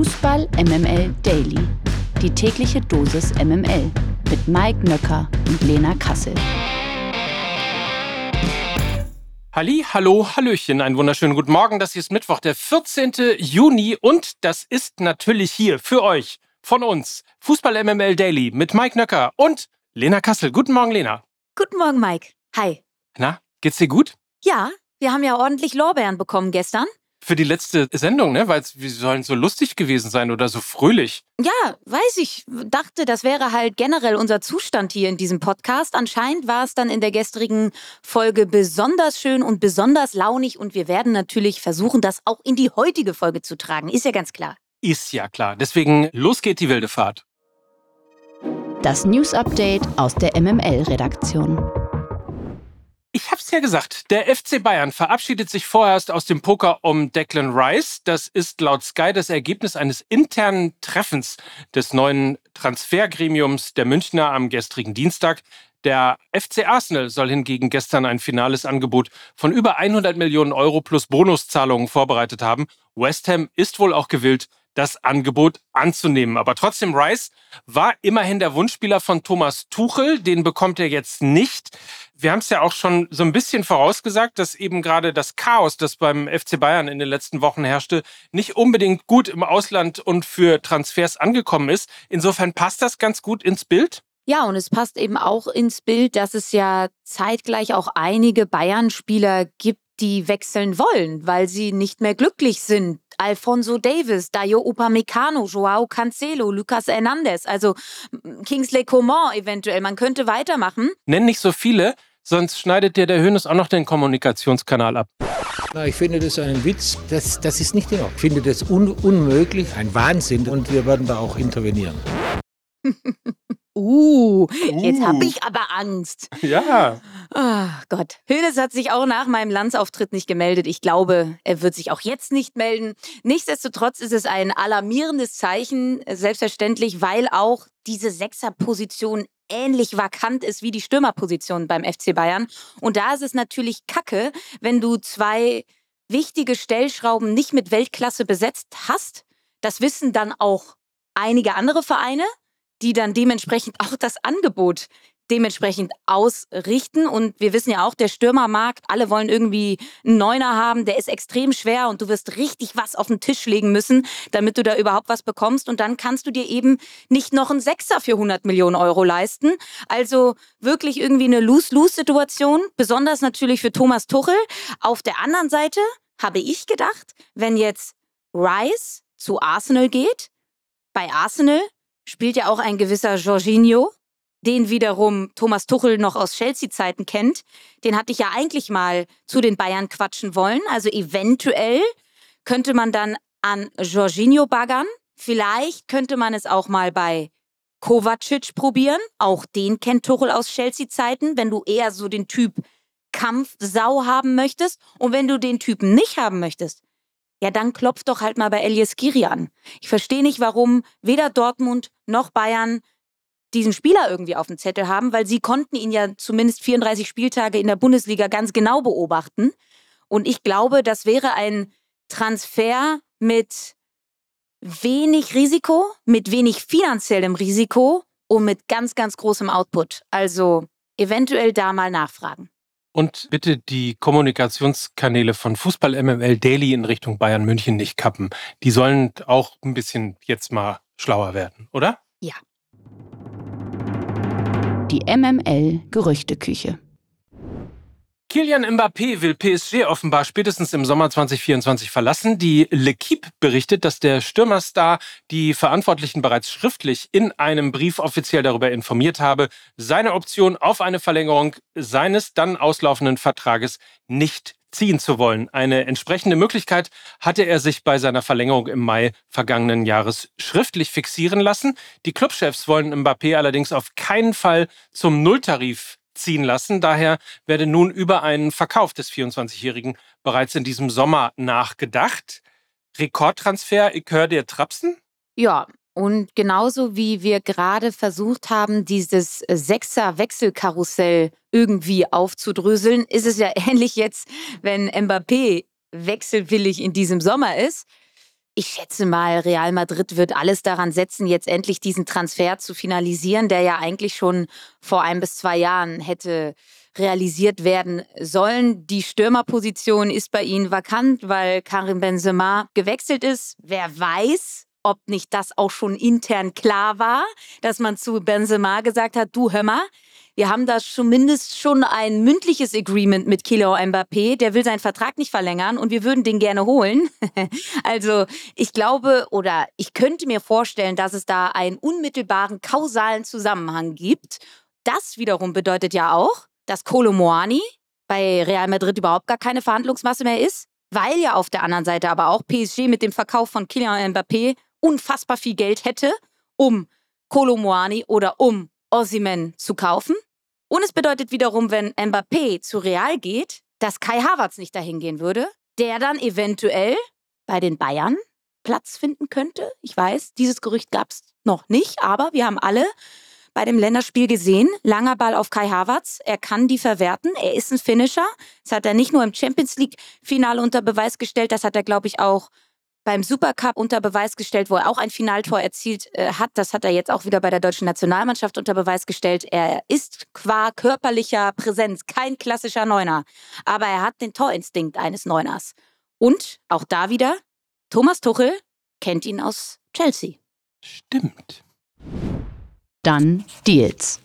Fußball MML Daily. Die tägliche Dosis MML mit Mike Nöcker und Lena Kassel. Halli, hallo, hallöchen, einen wunderschönen guten Morgen. Das hier ist Mittwoch, der 14. Juni und das ist natürlich hier für euch, von uns, Fußball MML Daily mit Mike Nöcker und Lena Kassel. Guten Morgen, Lena. Guten Morgen, Mike. Hi. Na, geht's dir gut? Ja, wir haben ja ordentlich Lorbeeren bekommen gestern. Für die letzte Sendung, ne? Weil wir sollen so lustig gewesen sein oder so fröhlich. Ja, weiß ich. Dachte, das wäre halt generell unser Zustand hier in diesem Podcast. Anscheinend war es dann in der gestrigen Folge besonders schön und besonders launig und wir werden natürlich versuchen, das auch in die heutige Folge zu tragen. Ist ja ganz klar. Ist ja klar. Deswegen los geht die wilde Fahrt. Das News Update aus der MML-Redaktion. Ich hab's ja gesagt, der FC Bayern verabschiedet sich vorerst aus dem Poker um Declan Rice. Das ist laut Sky das Ergebnis eines internen Treffens des neuen Transfergremiums der Münchner am gestrigen Dienstag. Der FC Arsenal soll hingegen gestern ein finales Angebot von über 100 Millionen Euro plus Bonuszahlungen vorbereitet haben. West Ham ist wohl auch gewillt, das Angebot anzunehmen. Aber trotzdem, Rice war immerhin der Wunschspieler von Thomas Tuchel. Den bekommt er jetzt nicht. Wir haben es ja auch schon so ein bisschen vorausgesagt, dass eben gerade das Chaos, das beim FC Bayern in den letzten Wochen herrschte, nicht unbedingt gut im Ausland und für Transfers angekommen ist. Insofern passt das ganz gut ins Bild. Ja, und es passt eben auch ins Bild, dass es ja zeitgleich auch einige Bayern-Spieler gibt, die wechseln wollen, weil sie nicht mehr glücklich sind. Alfonso Davis, Dayo Upamecano, Joao Cancelo, Lucas Hernandez, also Kingsley Coman eventuell. Man könnte weitermachen. Nenn nicht so viele, sonst schneidet dir der Hönes auch noch den Kommunikationskanal ab. Na, ich finde das einen Witz. Das, das ist nicht in Ordnung. Ich finde das un unmöglich, ein Wahnsinn und wir werden da auch intervenieren. Uh, jetzt habe ich aber Angst. Ja. Oh Gott. Hönes hat sich auch nach meinem Landsauftritt nicht gemeldet. Ich glaube, er wird sich auch jetzt nicht melden. Nichtsdestotrotz ist es ein alarmierendes Zeichen, selbstverständlich, weil auch diese Sechserposition ähnlich vakant ist wie die Stürmerposition beim FC Bayern. Und da ist es natürlich kacke, wenn du zwei wichtige Stellschrauben nicht mit Weltklasse besetzt hast. Das wissen dann auch einige andere Vereine die dann dementsprechend auch das Angebot dementsprechend ausrichten. Und wir wissen ja auch, der Stürmermarkt, alle wollen irgendwie einen Neuner haben, der ist extrem schwer und du wirst richtig was auf den Tisch legen müssen, damit du da überhaupt was bekommst. Und dann kannst du dir eben nicht noch einen Sechser für 100 Millionen Euro leisten. Also wirklich irgendwie eine Lose-Lose-Situation, besonders natürlich für Thomas Tuchel. Auf der anderen Seite habe ich gedacht, wenn jetzt Rice zu Arsenal geht, bei Arsenal spielt ja auch ein gewisser Jorginho, den wiederum Thomas Tuchel noch aus Chelsea-Zeiten kennt. Den hatte ich ja eigentlich mal zu den Bayern quatschen wollen. Also eventuell könnte man dann an Jorginho baggern. Vielleicht könnte man es auch mal bei Kovacic probieren. Auch den kennt Tuchel aus Chelsea-Zeiten, wenn du eher so den Typ Kampfsau haben möchtest. Und wenn du den Typen nicht haben möchtest, ja, dann klopft doch halt mal bei Elias Giri an. Ich verstehe nicht, warum weder Dortmund noch Bayern diesen Spieler irgendwie auf dem Zettel haben, weil sie konnten ihn ja zumindest 34 Spieltage in der Bundesliga ganz genau beobachten. Und ich glaube, das wäre ein Transfer mit wenig Risiko, mit wenig finanziellem Risiko und mit ganz, ganz großem Output. Also eventuell da mal nachfragen. Und bitte die Kommunikationskanäle von Fußball MML Daily in Richtung Bayern München nicht kappen. Die sollen auch ein bisschen jetzt mal schlauer werden, oder? Ja. Die MML Gerüchteküche. Kilian Mbappé will PSG offenbar spätestens im Sommer 2024 verlassen. Die L'Equipe berichtet, dass der Stürmerstar die Verantwortlichen bereits schriftlich in einem Brief offiziell darüber informiert habe, seine Option auf eine Verlängerung seines dann auslaufenden Vertrages nicht ziehen zu wollen. Eine entsprechende Möglichkeit hatte er sich bei seiner Verlängerung im Mai vergangenen Jahres schriftlich fixieren lassen. Die Clubchefs wollen Mbappé allerdings auf keinen Fall zum Nulltarif ziehen lassen. Daher werde nun über einen Verkauf des 24-Jährigen bereits in diesem Sommer nachgedacht. Rekordtransfer, ich höre dir Trapsen? Ja, und genauso wie wir gerade versucht haben, dieses Sechser-Wechselkarussell irgendwie aufzudröseln, ist es ja ähnlich jetzt, wenn Mbappé wechselwillig in diesem Sommer ist. Ich schätze mal, Real Madrid wird alles daran setzen, jetzt endlich diesen Transfer zu finalisieren, der ja eigentlich schon vor ein bis zwei Jahren hätte realisiert werden sollen. Die Stürmerposition ist bei ihnen vakant, weil Karim Benzema gewechselt ist. Wer weiß, ob nicht das auch schon intern klar war, dass man zu Benzema gesagt hat, du hör mal, wir haben da zumindest schon ein mündliches Agreement mit Kylian Mbappé. Der will seinen Vertrag nicht verlängern und wir würden den gerne holen. also ich glaube oder ich könnte mir vorstellen, dass es da einen unmittelbaren kausalen Zusammenhang gibt. Das wiederum bedeutet ja auch, dass Kolo Moani bei Real Madrid überhaupt gar keine Verhandlungsmasse mehr ist, weil ja auf der anderen Seite aber auch PSG mit dem Verkauf von Kylian Mbappé unfassbar viel Geld hätte, um Kolo Moani oder um Ossiman zu kaufen. Und es bedeutet wiederum, wenn Mbappé zu Real geht, dass Kai Havertz nicht dahin gehen würde, der dann eventuell bei den Bayern Platz finden könnte. Ich weiß, dieses Gerücht gab es noch nicht, aber wir haben alle bei dem Länderspiel gesehen. Langer Ball auf Kai Havertz. Er kann die verwerten. Er ist ein Finisher. Das hat er nicht nur im Champions League-Finale unter Beweis gestellt, das hat er, glaube ich, auch beim Supercup unter Beweis gestellt, wo er auch ein Finaltor erzielt äh, hat. Das hat er jetzt auch wieder bei der deutschen Nationalmannschaft unter Beweis gestellt. Er ist qua körperlicher Präsenz kein klassischer Neuner, aber er hat den Torinstinkt eines Neuners. Und auch da wieder, Thomas Tuchel kennt ihn aus Chelsea. Stimmt. Dann Deals.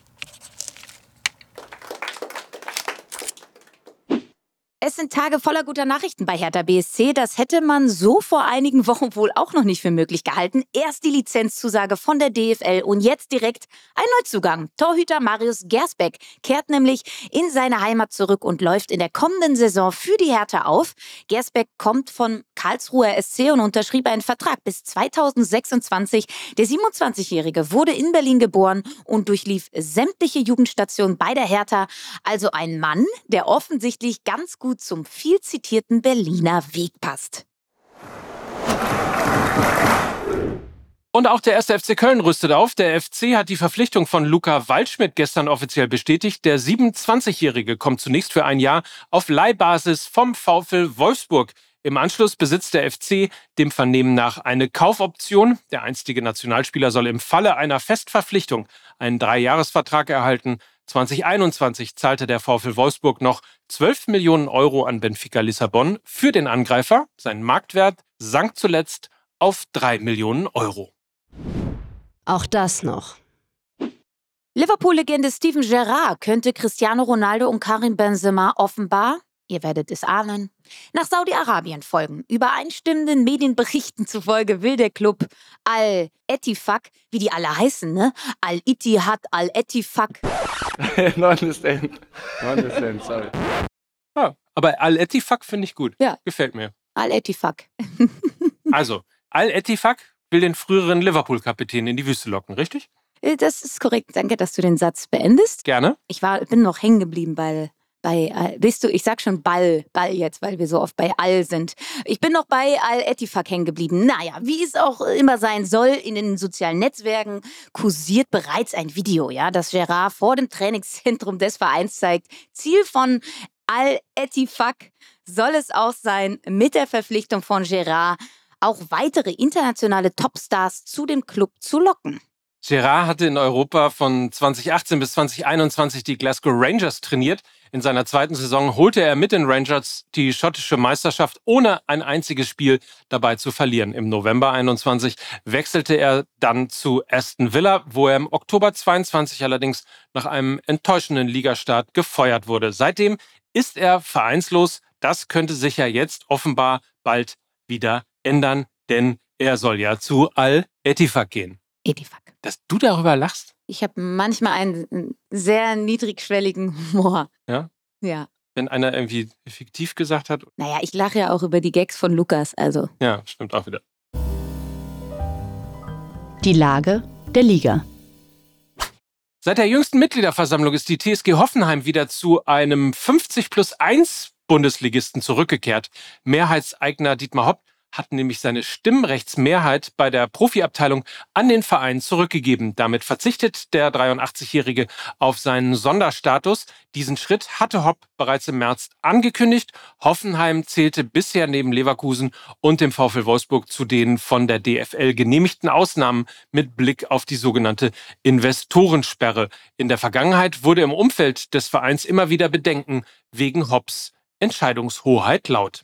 Es sind Tage voller guter Nachrichten bei Hertha BSC. Das hätte man so vor einigen Wochen wohl auch noch nicht für möglich gehalten. Erst die Lizenzzusage von der DFL und jetzt direkt ein Neuzugang. Torhüter Marius Gersbeck kehrt nämlich in seine Heimat zurück und läuft in der kommenden Saison für die Hertha auf. Gersbeck kommt von Karlsruher SC und unterschrieb einen Vertrag bis 2026. Der 27-Jährige wurde in Berlin geboren und durchlief sämtliche Jugendstationen bei der Hertha. Also ein Mann, der offensichtlich ganz gut zum viel zitierten Berliner Weg passt. Und auch der erste FC Köln rüstet auf. Der FC hat die Verpflichtung von Luca Waldschmidt gestern offiziell bestätigt. Der 27-Jährige kommt zunächst für ein Jahr auf Leihbasis vom VfL Wolfsburg. Im Anschluss besitzt der FC dem Vernehmen nach eine Kaufoption. Der einstige Nationalspieler soll im Falle einer Festverpflichtung einen Dreijahresvertrag erhalten. 2021 zahlte der VfL Wolfsburg noch 12 Millionen Euro an Benfica Lissabon für den Angreifer. Sein Marktwert sank zuletzt auf 3 Millionen Euro. Auch das noch. Liverpool-Legende Steven Gerrard könnte Cristiano Ronaldo und Karim Benzema offenbar, ihr werdet es ahnen, nach Saudi-Arabien folgen. Übereinstimmenden Medienberichten zufolge will der Club Al-Etifak, wie die alle heißen, ne? Al-Ittihad, Al-Etifak. no understand. No understand, sorry. Ah, aber Al-Etifak finde ich gut. Ja. Gefällt mir. Al-Etifak. Also, Al-Etifak will den früheren Liverpool-Kapitän in die Wüste locken, richtig? Äh, Das ist korrekt. Danke, dass du den Satz beendest. Gerne. Ich war, bin noch hängen geblieben bei, bei bist du, ich sag schon Ball, Ball jetzt, weil wir so oft bei Al sind. Ich bin noch bei Al-Etifak hängen geblieben. Naja, wie es auch immer sein soll, in den sozialen Netzwerken kursiert bereits ein Video, ja, das Gerard vor dem Trainingszentrum des Vereins zeigt. Ziel von Al-Etifak soll es auch sein, mit der Verpflichtung von Gerard auch weitere internationale Topstars zu dem Club zu locken. Gerard hatte in Europa von 2018 bis 2021 die Glasgow Rangers trainiert. In seiner zweiten Saison holte er mit den Rangers die schottische Meisterschaft, ohne ein einziges Spiel dabei zu verlieren. Im November 21 wechselte er dann zu Aston Villa, wo er im Oktober 22 allerdings nach einem enttäuschenden Ligastart gefeuert wurde. Seitdem ist er vereinslos. Das könnte sich ja jetzt offenbar bald wieder ändern, denn er soll ja zu Al-Etifak gehen. Etifak. Dass du darüber lachst? Ich habe manchmal einen sehr niedrigschwelligen Humor. Ja? Ja. Wenn einer irgendwie fiktiv gesagt hat. Naja, ich lache ja auch über die Gags von Lukas, also. Ja, stimmt auch wieder. Die Lage der Liga. Seit der jüngsten Mitgliederversammlung ist die TSG Hoffenheim wieder zu einem 50 plus 1 Bundesligisten zurückgekehrt. Mehrheitseigner Dietmar Hopp hat nämlich seine Stimmrechtsmehrheit bei der Profiabteilung an den Verein zurückgegeben. Damit verzichtet der 83-Jährige auf seinen Sonderstatus. Diesen Schritt hatte Hopp bereits im März angekündigt. Hoffenheim zählte bisher neben Leverkusen und dem VfL Wolfsburg zu den von der DFL genehmigten Ausnahmen mit Blick auf die sogenannte Investorensperre. In der Vergangenheit wurde im Umfeld des Vereins immer wieder Bedenken wegen Hopps Entscheidungshoheit laut.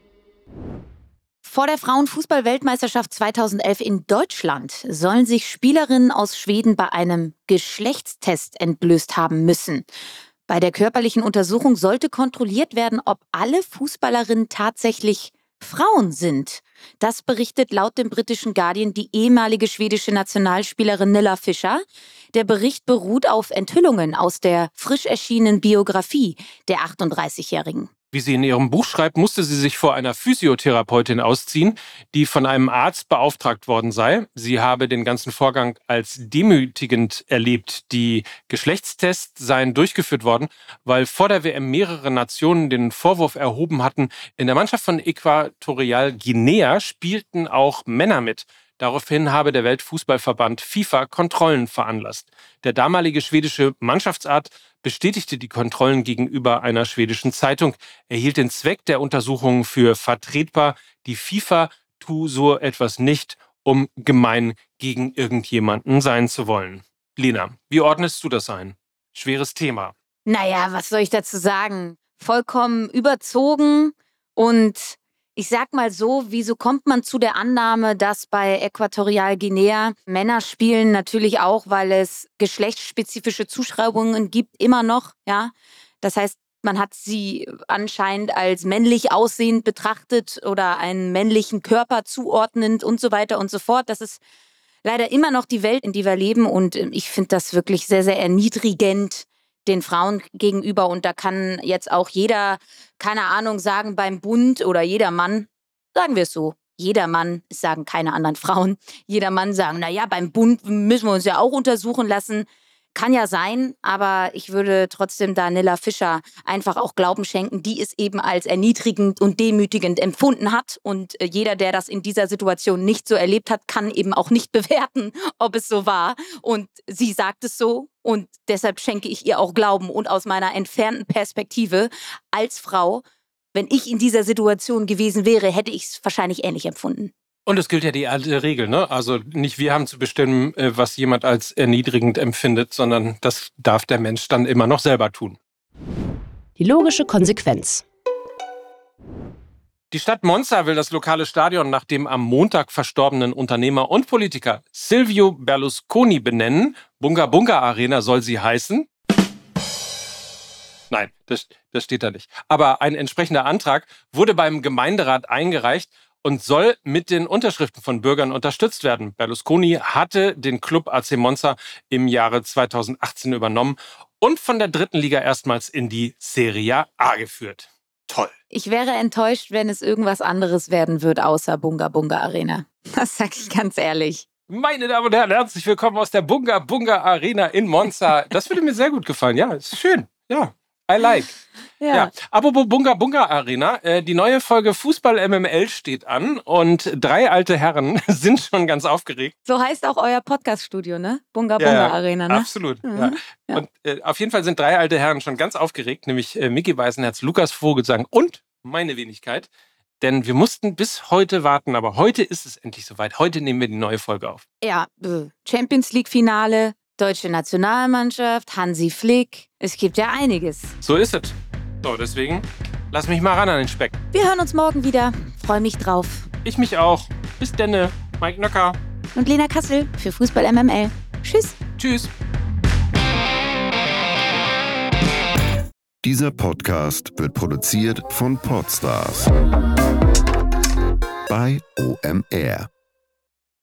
Vor der Frauenfußball-Weltmeisterschaft 2011 in Deutschland sollen sich Spielerinnen aus Schweden bei einem Geschlechtstest entblößt haben müssen. Bei der körperlichen Untersuchung sollte kontrolliert werden, ob alle Fußballerinnen tatsächlich Frauen sind. Das berichtet laut dem britischen Guardian die ehemalige schwedische Nationalspielerin Nilla Fischer. Der Bericht beruht auf Enthüllungen aus der frisch erschienenen Biografie der 38-Jährigen. Wie sie in ihrem Buch schreibt, musste sie sich vor einer Physiotherapeutin ausziehen, die von einem Arzt beauftragt worden sei. Sie habe den ganzen Vorgang als demütigend erlebt. Die Geschlechtstests seien durchgeführt worden, weil vor der WM mehrere Nationen den Vorwurf erhoben hatten, in der Mannschaft von Äquatorial Guinea spielten auch Männer mit. Daraufhin habe der Weltfußballverband FIFA Kontrollen veranlasst. Der damalige schwedische Mannschaftsart bestätigte die Kontrollen gegenüber einer schwedischen Zeitung. Er hielt den Zweck der Untersuchungen für vertretbar. Die FIFA tu so etwas nicht, um gemein gegen irgendjemanden sein zu wollen. Lena, wie ordnest du das ein? Schweres Thema. Naja, was soll ich dazu sagen? Vollkommen überzogen und ich sag mal so, wieso kommt man zu der Annahme, dass bei Äquatorial Guinea Männer spielen natürlich auch, weil es geschlechtsspezifische Zuschreibungen gibt, immer noch, ja? Das heißt, man hat sie anscheinend als männlich aussehend betrachtet oder einen männlichen Körper zuordnend und so weiter und so fort. Das ist leider immer noch die Welt, in der wir leben und ähm, ich finde das wirklich sehr, sehr erniedrigend den Frauen gegenüber. Und da kann jetzt auch jeder, keine Ahnung, sagen beim Bund oder jeder Mann, sagen wir es so. Jeder Mann, sagen keine anderen Frauen, jeder Mann sagen, naja, beim Bund müssen wir uns ja auch untersuchen lassen. Kann ja sein, aber ich würde trotzdem Danilla Fischer einfach auch Glauben schenken, die es eben als erniedrigend und demütigend empfunden hat. Und äh, jeder, der das in dieser Situation nicht so erlebt hat, kann eben auch nicht bewerten, ob es so war. Und sie sagt es so und deshalb schenke ich ihr auch Glauben. Und aus meiner entfernten Perspektive als Frau, wenn ich in dieser Situation gewesen wäre, hätte ich es wahrscheinlich ähnlich empfunden. Und es gilt ja die alte Regel, ne? Also nicht wir haben zu bestimmen, äh, was jemand als erniedrigend empfindet, sondern das darf der Mensch dann immer noch selber tun. Die logische Konsequenz. Die Stadt Monza will das lokale Stadion nach dem am Montag verstorbenen Unternehmer und Politiker Silvio Berlusconi benennen. Bunga Bunga Arena soll sie heißen. Nein, das, das steht da nicht. Aber ein entsprechender Antrag wurde beim Gemeinderat eingereicht und soll mit den Unterschriften von Bürgern unterstützt werden. Berlusconi hatte den Club AC Monza im Jahre 2018 übernommen und von der dritten Liga erstmals in die Serie A geführt. Toll. Ich wäre enttäuscht, wenn es irgendwas anderes werden wird außer Bunga Bunga Arena. Das sag ich ganz ehrlich. Meine Damen und Herren, herzlich willkommen aus der Bunga Bunga Arena in Monza. Das würde mir sehr gut gefallen. Ja, ist schön. Ja, I like. Ja. ja. Apropos Bunga Bunga Arena, äh, die neue Folge Fußball MML steht an und drei alte Herren sind schon ganz aufgeregt. So heißt auch euer Podcaststudio, ne? Bunga Bunga ja, Arena, ne? Absolut. Mhm. Ja. Und äh, auf jeden Fall sind drei alte Herren schon ganz aufgeregt, nämlich äh, Micky Weißenherz, Lukas Vogelsang und meine Wenigkeit. Denn wir mussten bis heute warten, aber heute ist es endlich soweit. Heute nehmen wir die neue Folge auf. Ja, Champions League Finale, deutsche Nationalmannschaft, Hansi Flick. Es gibt ja einiges. So ist es. So, deswegen lass mich mal ran an den Speck. Wir hören uns morgen wieder. Freue mich drauf. Ich mich auch. Bis denne. Mike Nöcker. Und Lena Kassel für Fußball MML. Tschüss. Tschüss. Dieser Podcast wird produziert von Podstars bei OMR.